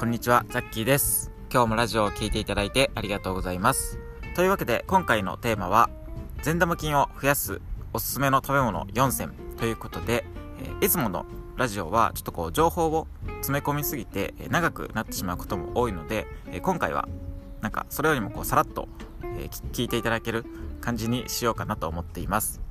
こんにちは、ザッキーです。今日もラジオを聴いていただいてありがとうございます。というわけで、今回のテーマは、善玉菌を増やすおすすめの食べ物4選ということで、えーいつものラジオはちょっとこう情報を詰め込みすぎてえ長くなってしまうことも多いので、え今回はなんかそれよりもこうさらっと、えー聞いていただける感じにしようかなと思っています。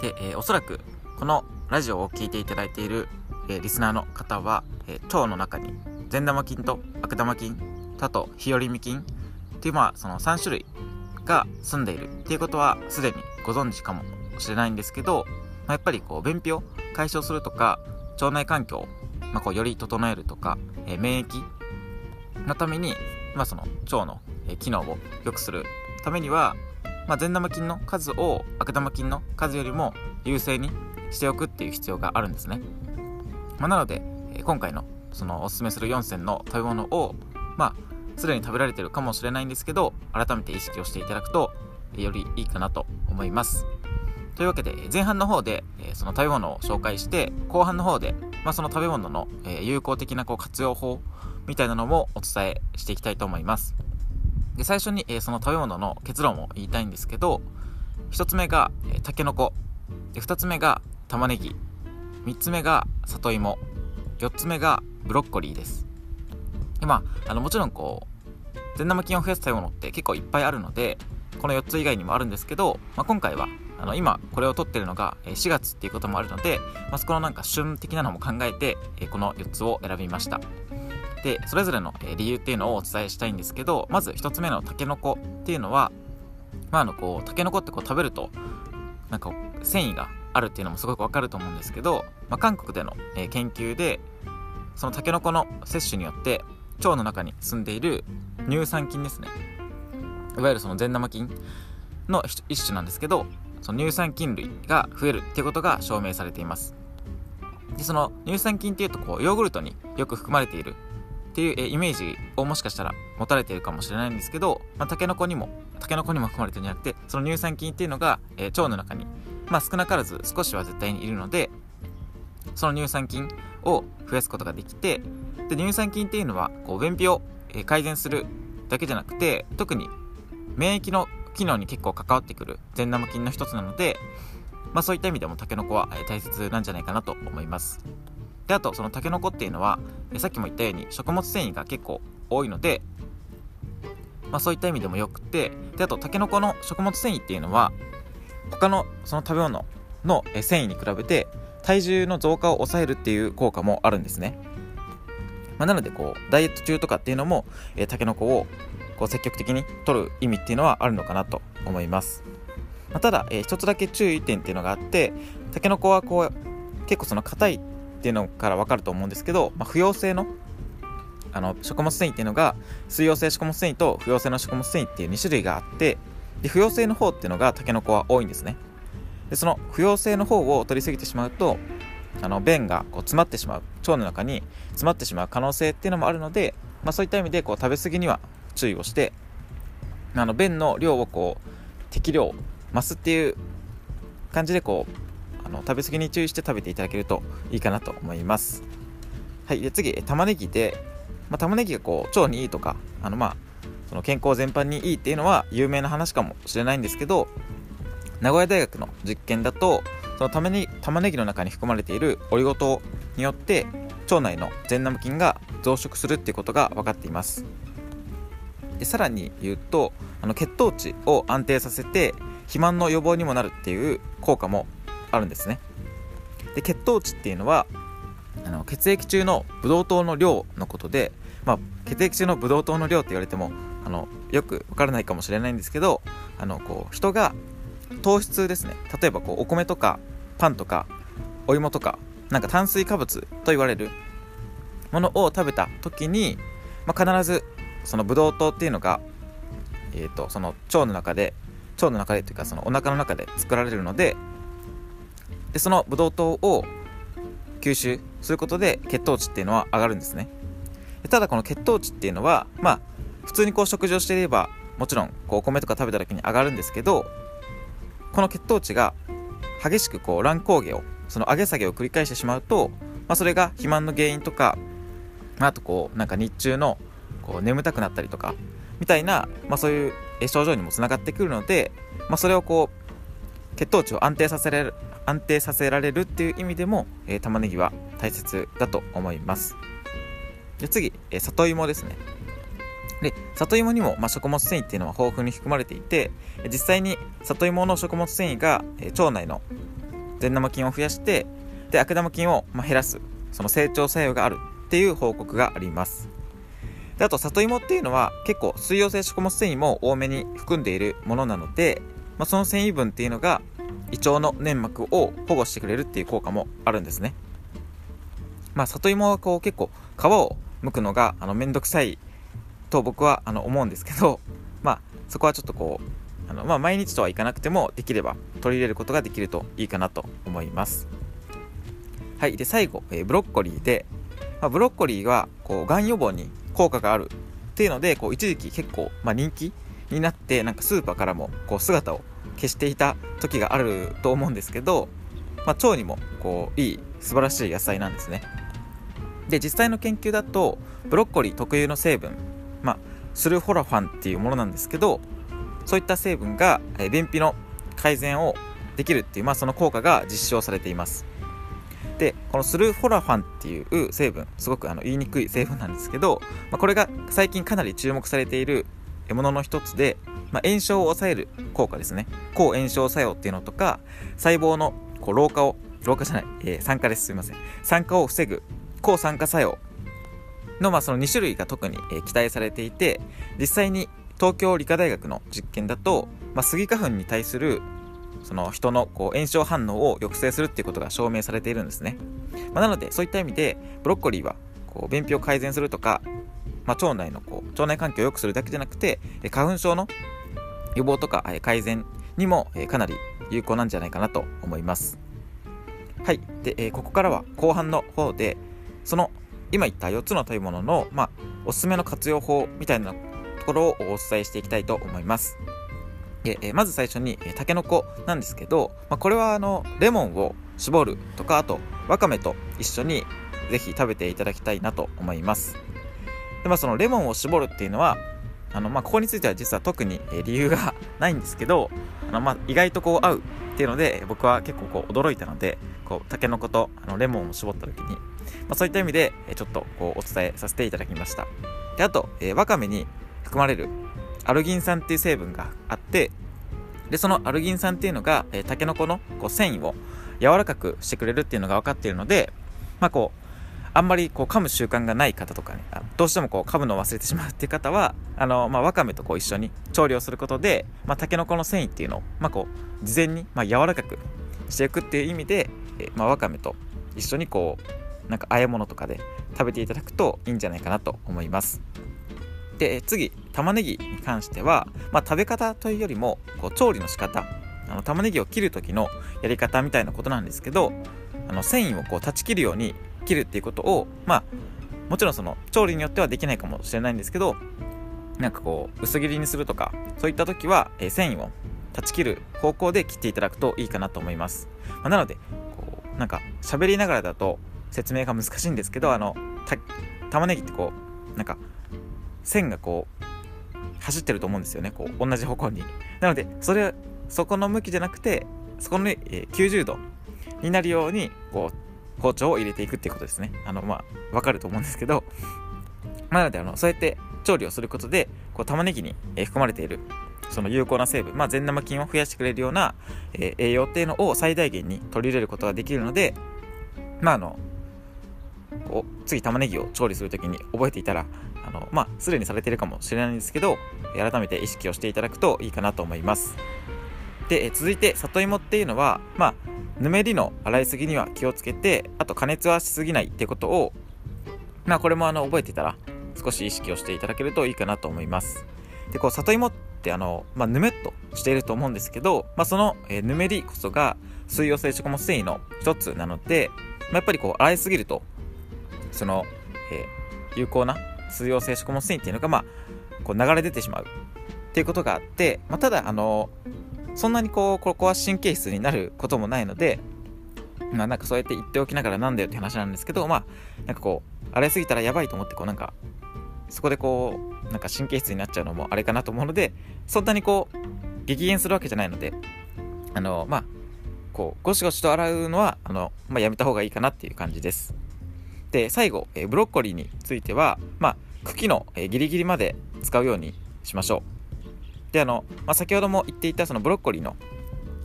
で、えーおそらくこのラジオを聴いていただいている、えリスナーの方は、えー腸の中に善玉菌と悪玉菌とあと日和見菌っていうまあその3種類が住んでいるっていうことはすでにご存知かもしれないんですけど、まあ、やっぱりこう便秘を解消するとか腸内環境を、まあ、こうより整えるとか、えー免疫のために、まあ、その腸の、え機能を良くするためには、まあ、善玉菌の数を悪玉菌の数よりも優勢にしておくっていう必要があるんですね、まあ、なので、え今回のそのおすすめする4選の食べ物をまあすでに食べられてるかもしれないんですけど改めて意識をしていただくとよりいいかなと思います。というわけで前半の方でその食べ物を紹介して後半の方で、まあ、その食べ物の有効的なこう活用法みたいなのもお伝えしていきたいと思います。で最初にその食べ物の結論を言いたいんですけど1つ目がえータケノコ。2つ目が玉ねぎ。3つ目が里芋。4つ目がブロッコリーです。でまああのもちろんこう善玉菌を増やす食べ物って結構いっぱいあるのでこの4つ以外にもあるんですけど、まあ、今回はあの今これを撮ってるのが4月っていうこともあるので、まあ、そこのなんか旬的なのも考えてこの4つを選びました。でそれぞれの理由っていうのをお伝えしたいんですけどまず1つ目のタケノコっていうのはまああのこうタケノコってこう食べるとなんか繊維があるっていうのもすごくわかると思うんですけど、まあ、韓国での、研究でそのタケノコの摂取によって腸の中に住んでいる乳酸菌ですね。いわゆるその善玉菌の一種なんですけどその乳酸菌類が増えるっていうことが証明されています。でその乳酸菌っていうとこうヨーグルトによく含まれているっていう、イメージをもしかしたら持たれているかもしれないんですけど、まあ、タケノコにもタケノコにも含まれてるんじゃなくてその乳酸菌っていうのが、えー腸の中にまあ少なからず少しは絶対にいるのでその乳酸菌を増やすことができてで乳酸菌っていうのはこう便秘を改善するだけじゃなくて特に免疫の機能に結構関わってくる善玉菌の一つなので、まあ、そういった意味でもタケノコは大切なんじゃないかなと思います。であとそのタケノコっていうのはさっきも言ったように食物繊維が結構多いので、まあ、そういった意味でもよくてであとタケノコの食物繊維っていうのは他のその食べ物の繊維に比べて体重の増加を抑えるっていう効果もあるんですね、まあ、なのでこうダイエット中とかっていうのも、えー、タケノコをこう積極的に取る意味っていうのはあるのかなと思います、まあただ、えー一つだけ注意点っていうのがあってタケノコはこう結構その硬いっていうのから分かると思うんですけど、まあ、不溶性のあの食物繊維っていうのが水溶性食物繊維と不溶性の食物繊維っていう2種類があってで不溶性の方っていうのがタケノコは多いんですね。でその不溶性の方を取りすぎてしまうとあの便がこう詰まってしまう。腸の中に詰まってしまう可能性っていうのもあるので、まあ、そういった意味でこう食べ過ぎには注意をしてあの便の量をこう適量増すっていう感じでこうあの食べ過ぎに注意して食べていただけるといいかなと思います。はい。で次玉ねぎで、まあ、玉ねぎがこう腸にいいとかあのまあその健康全般にいいっていうのは有名な話かもしれないんですけど名古屋大学の実験だとその玉ね玉ねぎの中に含まれているオリゴ糖によって腸内の善玉菌が増殖するっていうことが分かっています。でさらに言うとあの血糖値を安定させて肥満の予防にもなるっていう効果もあるんですね。で血糖値っていうのはあの血液中のブドウ糖の量のことで、まあ、血液中のブドウ糖の量って言われてもあのよくわからないかもしれないんですけどあのこう人が糖質ですね。例えばこうお米とかパンとかお芋とかなんか炭水化物と言われるものを食べた時に、まあ、必ずそのブドウ糖っていうのが、えー、とその腸の中で腸の中でというかそのお腹の中で作られるのででそのブドウ糖を吸収することで血糖値っていうのは上がるんですね。ただこの血糖値っていうのはまあ普通にこう食事をしていればもちろんこうお米とか食べた時に上がるんですけどこの血糖値が激しくこう乱高下をその上げ下げを繰り返してしまうと、まあ、それが肥満の原因とかあとこうなんか日中のこう眠たくなったりとかみたいな、まあ、そういう症状にもつながってくるので、まあ、それをこう血糖値を安定させられる安定させられるっていう意味でも、えー、玉ねぎは大切だと思います。で次、えー、里芋ですね。で里芋にも、まあ、食物繊維っていうのは豊富に含まれていて実際に里芋の食物繊維が、え、腸内の善玉菌を増やしてで悪玉菌を、まあ、減らすその成長作用があるっていう報告があります。であと里芋っていうのは結構水溶性食物繊維も多めに含んでいるものなので、まあ、その繊維分っていうのが胃腸の粘膜を保護してくれるっていう効果もあるんですね。まあ里芋はこう結構皮を剥くのがあのめんどくさいと僕はあの思うんですけど まあそこはちょっとこうあの、まあ、毎日とはいかなくてもできれば取り入れることができるといいかなと思います。はいで最後、えー、ブロッコリーで、まあ、ブロッコリーはこうがん予防に効果があるっていうのでこう一時期結構、まあ、人気になってなんかスーパーからもこう姿を消していた時があると思うんですけど、まあ、腸にもこういい素晴らしい野菜なんですね。で実際の研究だとブロッコリー特有の成分、まあ、スルフォラファンっていうものなんですけどそういった成分が便秘の改善をできるっていう、まあ、その効果が実証されています。でこのスルフォラファンっていう成分すごくあの言いにくい成分なんですけど、まあ、これが最近かなり注目されているものの一つで、まあ、炎症を抑える効果ですね。抗炎症作用っていうのとか細胞のこう老化を老化じゃない、えー、酸化です。すいません。酸化を防ぐ抗酸化作用の,、まあその2種類が特に、え、期待されていて実際に東京理科大学の実験だと、まあ、スギ花粉に対するその人のこう炎症反応を抑制するっていうことが証明されているんですね、まあ、なのでそういった意味でブロッコリーはこう便秘を改善するとか、まあ、腸内のこう腸内環境を良くするだけじゃなくて花粉症の予防とか改善にもかなり有効なんじゃないかなと思います。はい。で、えここからは後半の方でその今言った4つの食べ物の、まあ、おすすめの活用法みたいなところをお伝えしていきたいと思います。で、えまず最初に、えたけのこなんですけど、まあ、これはあのレモンを絞るとかあとわかめと一緒にぜひ食べていただきたいなと思います。で、まあ、そのレモンを絞るっていうのはあの、まあ、ここについては実は特に理由がないんですけどあの、まあ、意外とこう合うっていうので僕は結構こう驚いたのでこうタケノコとあのレモンを絞った時に、まあ、そういった意味でえちょっとこうお伝えさせていただきました。であと、えー、わかめに含まれるアルギン酸っていう成分があってでそのアルギン酸っていうのが、えー、タケノコのこう繊維を柔らかくしてくれるっていうのが分かっているのでまあこうあんまりこう噛む習慣がない方とかね、どうしてもこう噛むのを忘れてしまうっていう方は、あの、まあ、わかめとこう一緒に調理をすることで、まあ、タケノコの繊維っていうのを、まあ、こう、事前に、まあ、柔らかくしていくっていう意味で、えまあ、わかめと一緒にこう、なんか和え物とかで食べていただくといいんじゃないかなと思います。で、次、玉ねぎに関しては、まあ、食べ方というよりも、こう、調理の仕方、あの玉ねぎを切る時のやり方みたいなことなんですけど、あの繊維をこう断ち切るように切るっていうことをまあもちろんその調理によってはできないかもしれないんですけどなんかこう薄切りにするとかそういった時は、えー、繊維を断ち切る方向で切っていただくといいかなと思います、まあ、なのでこうなんか喋りながらだと説明が難しいんですけどあの玉ねぎってこうなんか線がこう走ってると思うんですよねこう同じ方向になのでそれそこの向きじゃなくてそこの、えー、90度になるようにこう包丁を入れていくっていうことですね。あの、まあ、わかると思うんですけど、なので、あの、そうやって調理をすることで、こう、玉ねぎに、え含まれている、その有効な成分、まあ、善玉菌を増やしてくれるような、えー、栄養っていうのを最大限に取り入れることができるので、まあ、あの、こう次玉ねぎを調理するときに覚えていたら、あの、まあ、すでにされているかもしれないんですけど、改めて意識をしていただくといいかなと思います。で、え続いて、里芋っていうのは、まあ、ぬめりの洗いすぎには気をつけてあと加熱はしすぎないってことをまあこれもあの覚えていたら少し意識をしていただけるといいかなと思いますでこう里芋ってあの、まあ、ぬめっとしていると思うんですけど、まあ、その、えー、ぬめりこそが水溶性食物繊維の一つなので、まあ、やっぱりこう洗いすぎるとその、えー、有効な水溶性食物繊維っていうのが、まあ、こう流れ出てしまうっていうことがあって、まあ、ただあのそんなにこうここは神経質になることもないのでまあなんかそうやって言っておきながらなんだよって話なんですけど、まあなんかこう、荒れすぎたらやばいと思ってこうなんか、そこでこう、なんか神経質になっちゃうのもあれかなと思うので、そんなにこう、激減するわけじゃないので、あの、まあ、こう、ゴシゴシと洗うのは、あの、まあやめた方がいいかなっていう感じです。で、最後、えブロッコリーについては、まあ、茎の、えギリギリまで使うようにしましょう。で、あの、まあ、先ほども言っていたそのブロッコリーの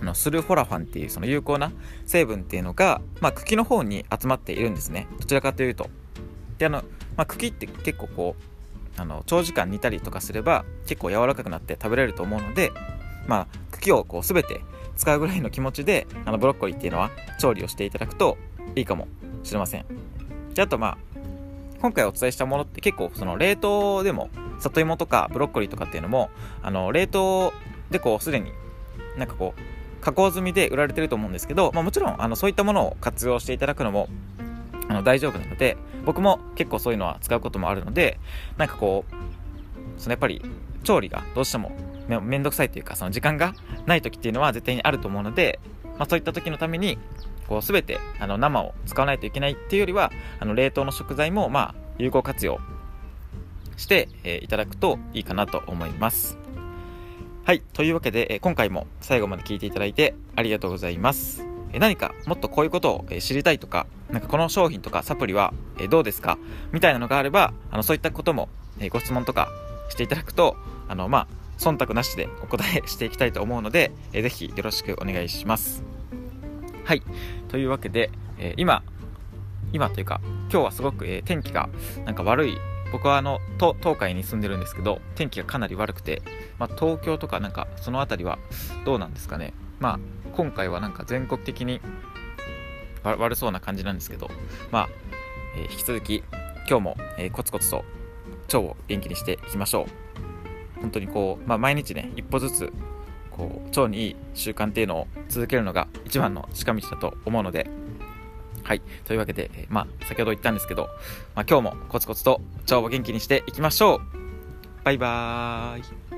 あのスルフォラファンっていうその有効な成分っていうのが、まあ、茎の方に集まっているんですね。どちらかというと。であの、まあ、茎って結構こうあの長時間煮たりとかすれば結構柔らかくなって食べれると思うので、まあ、茎をこう全て使うぐらいの気持ちであのブロッコリーっていうのは調理をしていただくといいかもしれません。であとまあ今回お伝えしたものって結構その冷凍でも里芋とかブロッコリーとかっていうのもあの冷凍でこうすでになんかこう加工済みで売られてると思うんですけど、まあ、もちろんあのそういったものを活用していただくのもあの大丈夫なので僕も結構そういうのは使うこともあるのでなんかこうそのやっぱり調理がどうしてもめんどくさいというかその時間がない時っていうのは絶対にあると思うので、まあ、そういった時のためにこう全てあの生を使わないといけないっていうよりはあの冷凍の食材もまあ有効活用して、えー、いただくといいかなと思います。はい。というわけで、え今回も最後まで聞いていただいてありがとうございます。え何かもっとこういうことを、え知りたいとか、なんかこの商品とかサプリは、えどうですか？みたいなのがあれば、あのそういったことも、えご質問とかしていただくと、あの、まあ、忖度なしでお答えしていきたいと思うので、えー、ぜひよろしくお願いします。はい。というわけで、え今、今というか、今日はすごく、え天気がなんか悪い僕はあの東海に住んでるんですけど天気がかなり悪くて、まあ、東京とかなんかその辺りはどうなんですかねまあ今回はなんか全国的に悪そうな感じなんですけどまあ、えー、引き続き今日も、えー、コツコツと腸を元気にしていきましょう本当にこう、まあ、毎日ね一歩ずつこう腸にいい習慣っていうのを続けるのが一番の近道だと思うのではい。というわけで、えまあ、先ほど言ったんですけど、まあ、今日もコツコツと腸を元気にしていきましょうバイバーイ